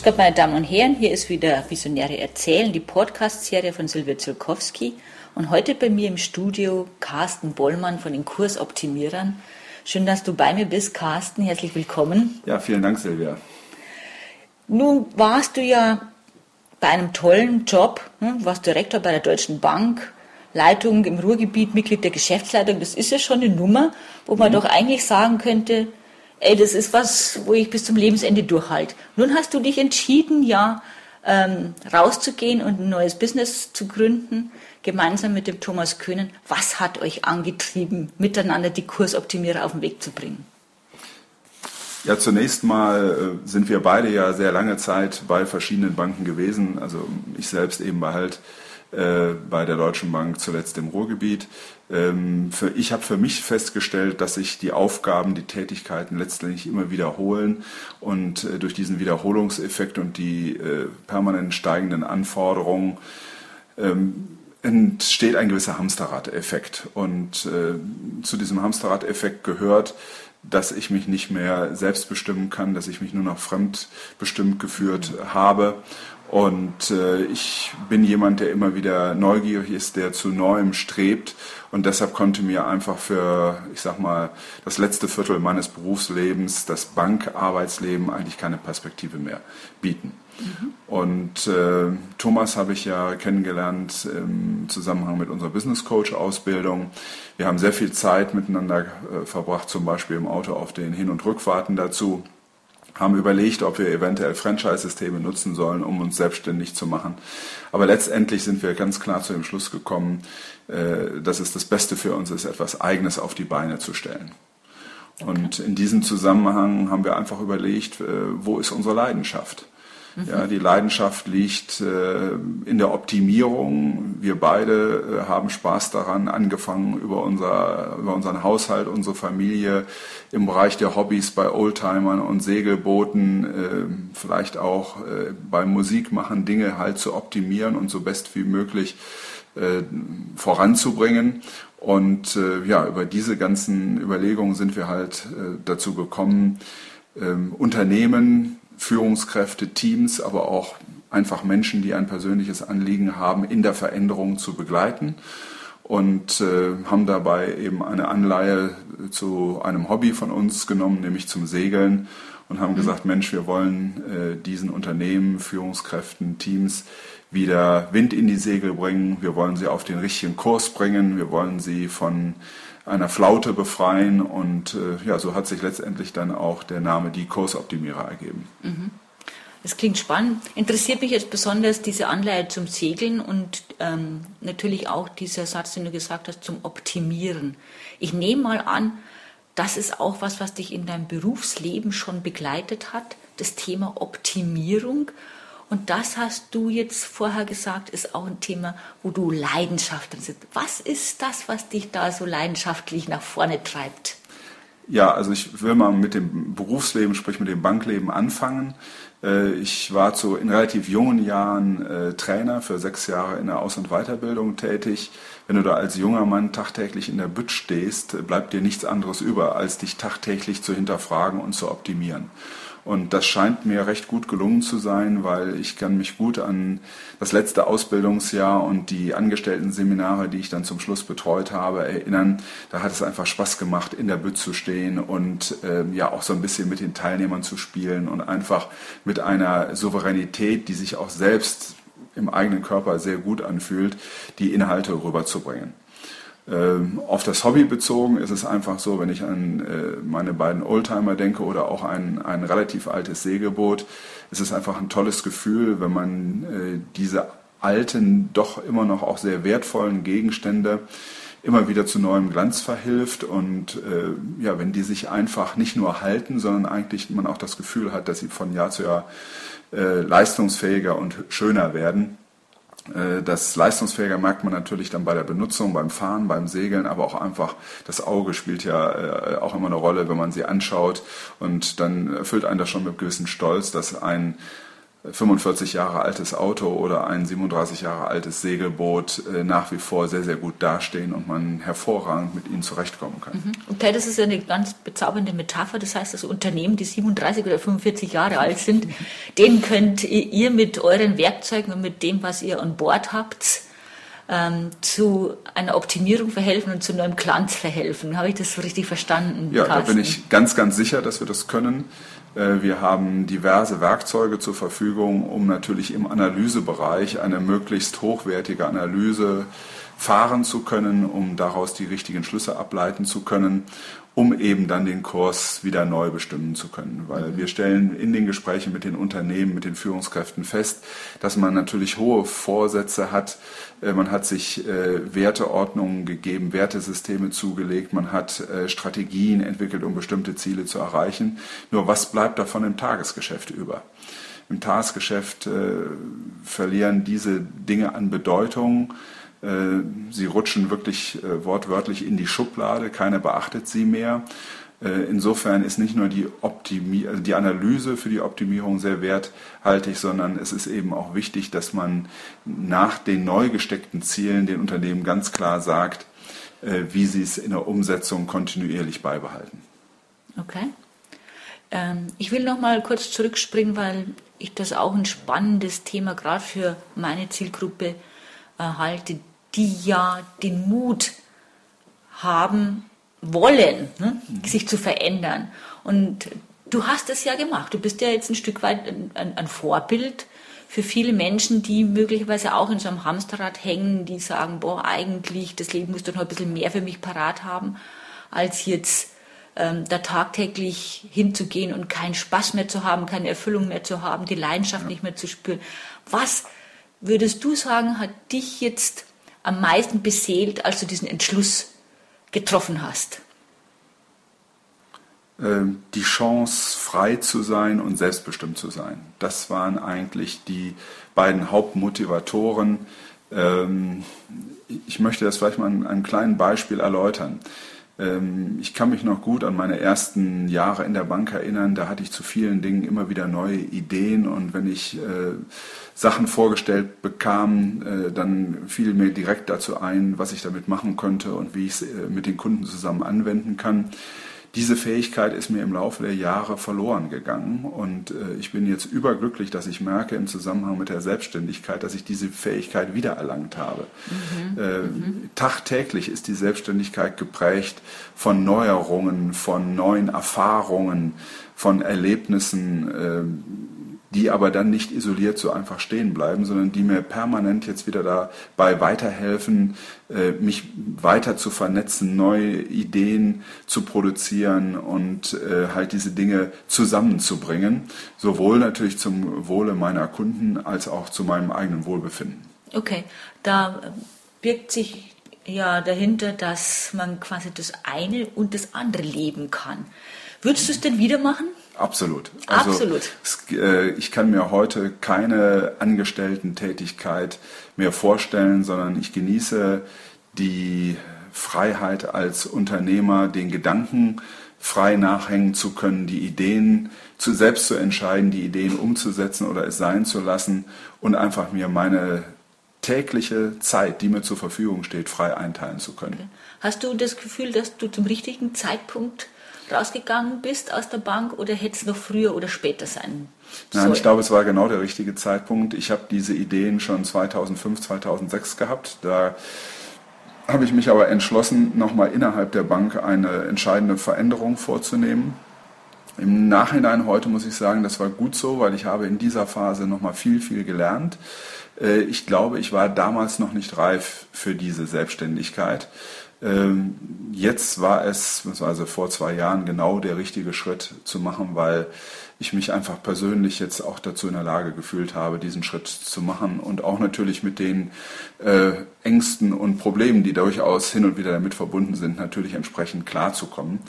Grüß Gott, meine Damen und Herren, hier ist wieder Visionäre erzählen, die Podcast-Serie von Silvia Zulkowski. Und heute bei mir im Studio Carsten Bollmann von den Kursoptimierern. Schön, dass du bei mir bist, Carsten. Herzlich willkommen. Ja, vielen Dank, Silvia. Nun warst du ja bei einem tollen Job, hm, warst Direktor bei der Deutschen Bank, Leitung im Ruhrgebiet, Mitglied der Geschäftsleitung. Das ist ja schon eine Nummer, wo man mhm. doch eigentlich sagen könnte, ey, das ist was, wo ich bis zum Lebensende durchhalte. Nun hast du dich entschieden, ja, ähm, rauszugehen und ein neues Business zu gründen, gemeinsam mit dem Thomas Köhnen. Was hat euch angetrieben, miteinander die Kursoptimierer auf den Weg zu bringen? Ja, zunächst mal äh, sind wir beide ja sehr lange Zeit bei verschiedenen Banken gewesen. Also ich selbst eben bei halt äh, bei der Deutschen Bank, zuletzt im Ruhrgebiet. Ähm, für, ich habe für mich festgestellt, dass sich die Aufgaben, die Tätigkeiten letztendlich immer wiederholen und äh, durch diesen Wiederholungseffekt und die äh, permanent steigenden Anforderungen ähm, entsteht ein gewisser Hamsterrad-Effekt. Und äh, zu diesem Hamsterrad-Effekt gehört, dass ich mich nicht mehr selbst bestimmen kann, dass ich mich nur noch fremdbestimmt geführt habe und äh, ich bin jemand, der immer wieder neugierig ist, der zu Neuem strebt. Und deshalb konnte mir einfach für, ich sag mal, das letzte Viertel meines Berufslebens das Bankarbeitsleben eigentlich keine Perspektive mehr bieten. Mhm. Und äh, Thomas habe ich ja kennengelernt im Zusammenhang mit unserer Business Coach Ausbildung. Wir haben sehr viel Zeit miteinander äh, verbracht, zum Beispiel im Auto auf den Hin- und Rückfahrten dazu haben überlegt, ob wir eventuell Franchise-Systeme nutzen sollen, um uns selbstständig zu machen. Aber letztendlich sind wir ganz klar zu dem Schluss gekommen, äh, dass es das Beste für uns ist, etwas Eigenes auf die Beine zu stellen. Und in diesem Zusammenhang haben wir einfach überlegt, äh, wo ist unsere Leidenschaft? Ja, die Leidenschaft liegt äh, in der Optimierung. Wir beide äh, haben Spaß daran, angefangen über, unser, über unseren Haushalt, unsere Familie, im Bereich der Hobbys bei Oldtimern und Segelbooten, äh, vielleicht auch äh, beim Musikmachen Dinge halt zu optimieren und so best wie möglich äh, voranzubringen. Und äh, ja, über diese ganzen Überlegungen sind wir halt äh, dazu gekommen, ähm, Unternehmen Führungskräfte, Teams, aber auch einfach Menschen, die ein persönliches Anliegen haben, in der Veränderung zu begleiten und äh, haben dabei eben eine Anleihe zu einem Hobby von uns genommen, nämlich zum Segeln und haben mhm. gesagt, Mensch, wir wollen äh, diesen Unternehmen, Führungskräften, Teams wieder Wind in die Segel bringen, wir wollen sie auf den richtigen Kurs bringen, wir wollen sie von einer Flaute befreien und äh, ja, so hat sich letztendlich dann auch der Name die Kursoptimierer ergeben. Mhm. Das klingt spannend. Interessiert mich jetzt besonders diese Anleihe zum Segeln und ähm, natürlich auch dieser Satz, den du gesagt hast, zum Optimieren. Ich nehme mal an, das ist auch was, was dich in deinem Berufsleben schon begleitet hat, das Thema Optimierung. Und das hast du jetzt vorher gesagt, ist auch ein Thema, wo du Leidenschaft drin sitzt. Was ist das, was dich da so leidenschaftlich nach vorne treibt? Ja, also ich will mal mit dem Berufsleben, sprich mit dem Bankleben anfangen. Äh, ich war zu, in relativ jungen Jahren äh, Trainer für sechs Jahre in der Aus- und Weiterbildung tätig. Wenn du da als junger Mann tagtäglich in der Bütt stehst, bleibt dir nichts anderes über, als dich tagtäglich zu hinterfragen und zu optimieren. Und das scheint mir recht gut gelungen zu sein, weil ich kann mich gut an das letzte Ausbildungsjahr und die Angestellten-Seminare, die ich dann zum Schluss betreut habe, erinnern. Da hat es einfach Spaß gemacht, in der Bütt zu stehen und äh, ja auch so ein bisschen mit den Teilnehmern zu spielen und einfach mit einer Souveränität, die sich auch selbst im eigenen Körper sehr gut anfühlt, die Inhalte rüberzubringen. Ähm, auf das Hobby bezogen ist es einfach so, wenn ich an äh, meine beiden Oldtimer denke oder auch ein, ein relativ altes Segelboot, ist es einfach ein tolles Gefühl, wenn man äh, diese alten, doch immer noch auch sehr wertvollen Gegenstände immer wieder zu neuem Glanz verhilft und äh, ja, wenn die sich einfach nicht nur halten, sondern eigentlich man auch das Gefühl hat, dass sie von Jahr zu Jahr äh, leistungsfähiger und schöner werden. Äh, das leistungsfähiger merkt man natürlich dann bei der Benutzung, beim Fahren, beim Segeln, aber auch einfach das Auge spielt ja äh, auch immer eine Rolle, wenn man sie anschaut. Und dann erfüllt einen das schon mit gewissen Stolz, dass ein 45 Jahre altes Auto oder ein 37 Jahre altes Segelboot äh, nach wie vor sehr, sehr gut dastehen und man hervorragend mit ihnen zurechtkommen kann. Mhm. Okay, das ist ja eine ganz bezaubernde Metapher. Das heißt, das Unternehmen, die 37 oder 45 Jahre alt sind, denen könnt ihr mit euren Werkzeugen und mit dem, was ihr an Bord habt, ähm, zu einer Optimierung verhelfen und zu neuem Glanz verhelfen. Habe ich das so richtig verstanden? Ja, Carsten? da bin ich ganz, ganz sicher, dass wir das können. Äh, wir haben diverse Werkzeuge zur Verfügung, um natürlich im Analysebereich eine möglichst hochwertige Analyse fahren zu können, um daraus die richtigen Schlüsse ableiten zu können um eben dann den Kurs wieder neu bestimmen zu können. Weil wir stellen in den Gesprächen mit den Unternehmen, mit den Führungskräften fest, dass man natürlich hohe Vorsätze hat. Äh, man hat sich äh, Werteordnungen gegeben, Wertesysteme zugelegt, man hat äh, Strategien entwickelt, um bestimmte Ziele zu erreichen. Nur was bleibt davon im Tagesgeschäft über? Im Tagesgeschäft verlieren diese Dinge an Bedeutung sie rutschen wirklich äh, wortwörtlich in die Schublade, keiner beachtet sie mehr. Äh, insofern ist nicht nur die, Optimi also die Analyse für die Optimierung sehr werthaltig, sondern es ist eben auch wichtig, dass man nach den neu gesteckten Zielen den Unternehmen ganz klar sagt, wie sie es in der Umsetzung kontinuierlich beibehalten. Okay. Ähm, ich will noch mal kurz zurückspringen, weil ich das auch ein spannendes Thema gerade für meine Zielgruppe halte, die ja den Mut haben wollen, ne, mhm. sich zu verändern. Und du hast es ja gemacht. Du bist ja jetzt ein Stück weit ein, ein, Vorbild für viele Menschen, die möglicherweise auch in so einem Hamsterrad hängen, die sagen, boah, eigentlich, das Leben muss doch noch ein bisschen mehr für mich parat haben, als jetzt ähm, da tagtäglich hinzugehen und keinen Spaß mehr zu haben, keine Erfüllung mehr zu haben, die Leidenschaft ja. nicht mehr zu spüren. Was würdest du sagen, hat dich jetzt am meisten beseelt, als du diesen Entschluss getroffen hast? Ähm, die Chance, frei zu sein und selbstbestimmt zu sein. Das waren eigentlich die beiden Hauptmotivatoren. Ähm, ich möchte das vielleicht mal an einem kleinen Beispiel erläutern. Ähm, ich kann mich noch gut an meine ersten Jahre in der Bank erinnern. Da hatte ich zu vielen Dingen immer wieder neue Ideen und wenn ich äh, Sachen vorgestellt bekam, äh, dann fiel mir direkt dazu ein, was ich damit machen könnte und wie ich es äh, mit den Kunden zusammen anwenden kann diese Fähigkeit ist mir im Laufe der Jahre verloren gegangen und äh, ich bin jetzt überglücklich, dass ich merke im Zusammenhang mit der Selbstständigkeit, dass ich diese Fähigkeit wiedererlangt habe. Mhm. Äh, mhm. Tagtäglich ist die Selbstständigkeit geprägt von Neuerungen, von neuen Erfahrungen, von Erlebnissen. Äh, die aber dann nicht isoliert so einfach stehen bleiben, sondern die mir permanent jetzt wieder dabei weiterhelfen, äh, mich weiter zu vernetzen, neue Ideen zu produzieren und äh, halt diese Dinge zusammenzubringen, sowohl natürlich zum Wohle meiner Kunden als auch zu meinem eigenen Wohlbefinden. Okay, da birgt sich ja dahinter, dass man quasi das eine und das andere leben kann. Würdest du es denn wieder machen? Absolut. Also Absolut. Es, äh, ich kann mir heute keine Angestellten-Tätigkeit mehr vorstellen, sondern ich genieße die Freiheit als Unternehmer, den Gedanken frei nachhängen zu können, die Ideen zu, selbst zu entscheiden, die Ideen umzusetzen oder es sein zu lassen und einfach mir meine tägliche Zeit, die mir zur Verfügung steht, frei einteilen zu können. Okay. Hast du das Gefühl, dass du zum richtigen Zeitpunkt rausgegangen bist aus der Bank oder hätte es noch früher oder später sein sollen? Nein, ich glaube, es war genau der richtige Zeitpunkt. Ich habe diese Ideen schon 2005, 2006 gehabt. Da habe ich mich aber entschlossen, nochmal innerhalb der Bank eine entscheidende Veränderung vorzunehmen. Im Nachhinein heute muss ich sagen, das war gut so, weil ich habe in dieser Phase nochmal viel, viel gelernt. Äh, ich glaube, ich war damals noch nicht reif für diese Selbstständigkeit. Ähm, jetzt war es, also vor zwei Jahren, genau der richtige Schritt zu machen, weil ich mich einfach persönlich jetzt auch dazu in der Lage gefühlt habe, diesen Schritt zu machen und auch natürlich mit den äh, Ängsten und Problemen, die durchaus hin und wieder damit verbunden sind, natürlich entsprechend klarzukommen.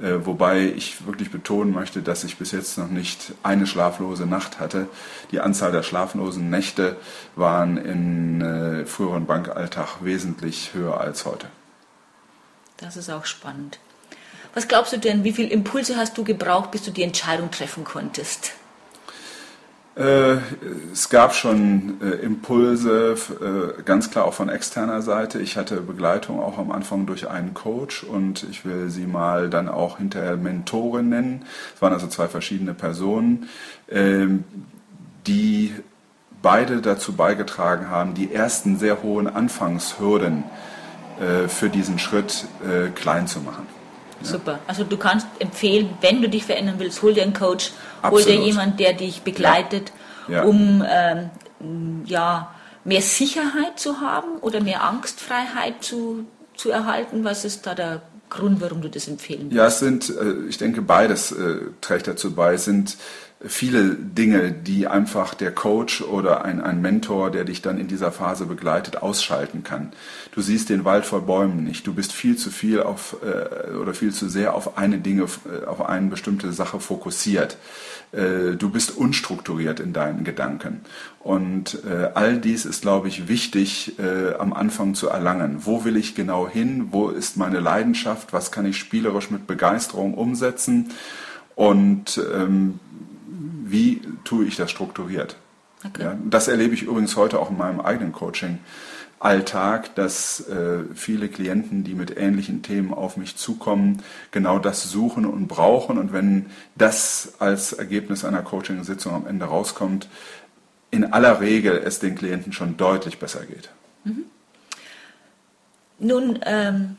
Äh, wobei ich wirklich betonen möchte, dass ich bis jetzt noch nicht eine schlaflose Nacht hatte. Die Anzahl der schlaflosen Nächte waren im äh, früheren Bankalltag wesentlich höher als heute. Das ist auch spannend. Was glaubst du denn, wie viele Impulse hast du gebraucht, bis du die Entscheidung treffen konntest? Äh, es gab schon äh, Impulse, äh, ganz klar auch von externer Seite. Ich hatte Begleitung auch am Anfang durch einen Coach und ich will sie mal dann auch hinterher Mentorin nennen. Es waren also zwei verschiedene Personen, ähm, die beide dazu beigetragen haben, die ersten sehr hohen Anfangshürden für diesen Schritt klein zu machen. Super. Also du kannst empfehlen, wenn du dich verändern willst, hol dir einen Coach, Absolut. hol dir jemanden, der dich begleitet, ja. Ja. um ähm, ja, mehr Sicherheit zu haben oder mehr Angstfreiheit zu, zu erhalten. Was ist da der Grund, warum du das empfehlen willst? Ja, es sind, äh, ich denke, beides äh, trägt dazu bei. Es sind viele Dinge, die einfach der Coach oder ein, ein Mentor, der dich dann in dieser Phase begleitet, ausschalten kann. Du siehst den Wald vor Bäumen nicht. Du bist viel zu viel auf äh, oder viel zu sehr auf eine Dinge, äh, auf eine bestimmte Sache fokussiert. Äh, du bist unstrukturiert in deinen Gedanken. Und äh, all dies ist, glaube ich, wichtig äh, am Anfang zu erlangen. Wo will ich genau hin? Wo ist meine Leidenschaft? Was kann ich spielerisch mit Begeisterung umsetzen? Und ähm, wie tue ich das strukturiert? Okay. Ja, das erlebe ich übrigens heute auch in meinem eigenen Coaching-Alltag, dass äh, viele Klienten, die mit ähnlichen Themen auf mich zukommen, genau das suchen und brauchen. Und wenn das als Ergebnis einer Coaching-Sitzung am Ende rauskommt, in aller Regel es den Klienten schon deutlich besser geht. Mhm. Nun ähm,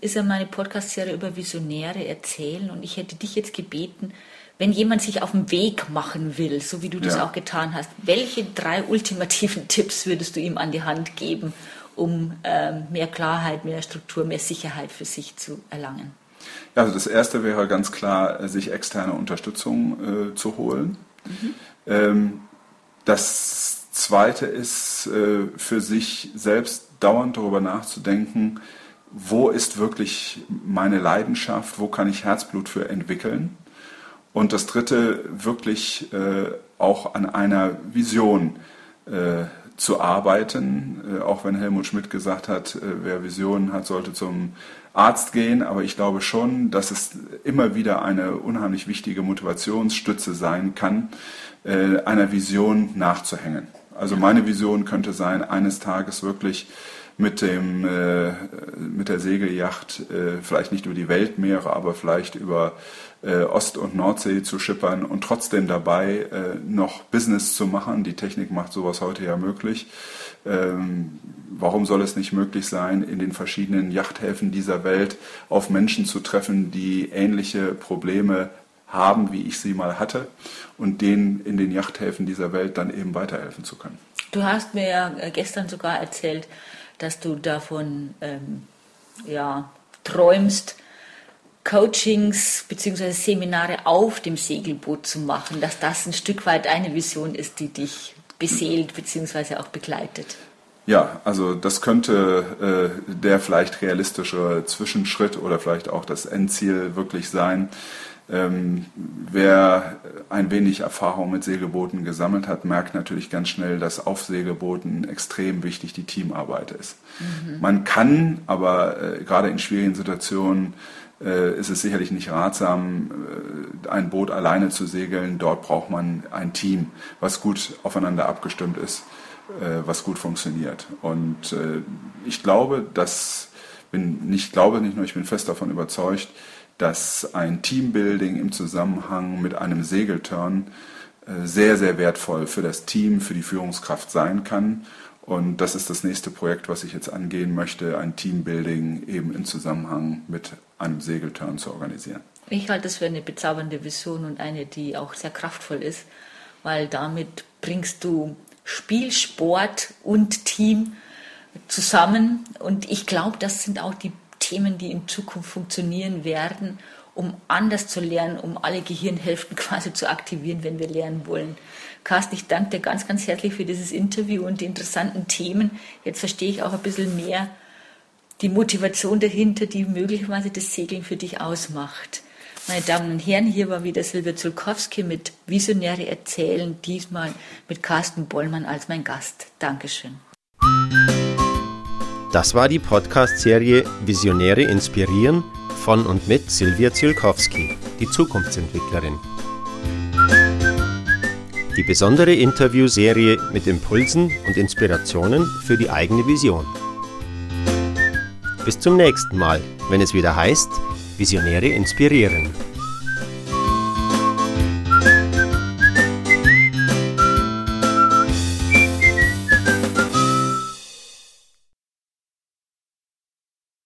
ist ja meine Podcast-Serie über Visionäre erzählen und ich hätte dich jetzt gebeten, wenn jemand sich auf den Weg machen will, so wie du das ja. auch getan hast, welche drei ultimativen Tipps würdest du ihm an die Hand geben, um ähm, mehr Klarheit, mehr Struktur, mehr Sicherheit für sich zu erlangen? Ja, also das erste wäre ganz klar, äh, sich externe Unterstützung äh, zu holen. Mhm. Ähm, das zweite ist, äh, für sich selbst dauernd darüber nachzudenken, wo ist wirklich meine Leidenschaft, wo kann ich Herzblut für entwickeln und das Dritte, wirklich äh, auch an einer Vision äh, zu arbeiten, äh, auch wenn Helmut Schmidt gesagt hat, äh, wer Visionen hat, sollte zum Arzt gehen. Aber ich glaube schon, dass es immer wieder eine unheimlich wichtige Motivationsstütze sein kann, äh, einer Vision nachzuhängen. Also meine Vision könnte sein, eines Tages wirklich mit, dem, äh, mit der Segelyacht äh, vielleicht nicht über die Weltmeere, aber vielleicht über äh, Ost- und Nordsee zu schippern und trotzdem dabei äh, noch Business zu machen. Die Technik macht sowas heute ja möglich. Ähm, warum soll es nicht möglich sein, in den verschiedenen Yachthäfen dieser Welt auf Menschen zu treffen, die ähnliche Probleme haben, wie ich sie mal hatte, und denen in den Yachthäfen dieser Welt dann eben weiterhelfen zu können. Du hast mir ja äh, gestern sogar erzählt, dass du davon ähm, ja, träumst, Coachings bzw. Seminare auf dem Segelboot zu machen, dass das ein Stück weit eine Vision ist, die dich beseelt bzw. auch begleitet. Ja, also das könnte äh, der vielleicht realistische Zwischenschritt oder vielleicht auch das Endziel wirklich sein. Ähm, wer ein wenig Erfahrung mit Segelbooten gesammelt hat, merkt natürlich ganz schnell, dass auf Segelbooten extrem wichtig die Teamarbeit ist. Mhm. Man kann aber äh, gerade in schwierigen Situationen äh, ist es sicherlich nicht ratsam, äh, ein Boot alleine zu segeln. Dort braucht man ein Team, was gut aufeinander abgestimmt ist, äh, was gut funktioniert. Und äh, ich glaube, dass bin nicht glaube nicht nur, ich bin fest davon überzeugt, dass ein Teambuilding im Zusammenhang mit einem Segelturn äh, sehr, sehr wertvoll für das Team, für die Führungskraft sein kann. Und das ist das nächste Projekt, was ich jetzt angehen möchte, ein Teambuilding eben im Zusammenhang mit einem Segelturn zu organisieren. Ich halte das für eine bezaubernde Vision und eine, die auch sehr kraftvoll ist, weil damit bringst du Spiel, Sport und Team zusammen. Und ich glaube, das sind auch die Themen, die in Zukunft funktionieren werden, um anders zu lernen, um alle Gehirnhälften quasi zu aktivieren, wenn wir lernen wollen. Carsten, ich danke dir ganz, ganz herzlich für dieses Interview und die interessanten Themen. Jetzt verstehe ich auch ein bisschen mehr die Motivation dahinter, die möglicherweise das Segeln für dich ausmacht. Meine Damen und Herren, hier war wieder Silvia Zulkowski mit Visionäre erzählen, diesmal mit Carsten Bollmann als mein Gast. Dankeschön. Das war die Podcast-Serie Visionäre inspirieren von und mit Silvia Zielkowski, die Zukunftsentwicklerin. Die besondere Interviewserie mit Impulsen und Inspirationen für die eigene Vision. Bis zum nächsten Mal, wenn es wieder heißt, Visionäre inspirieren.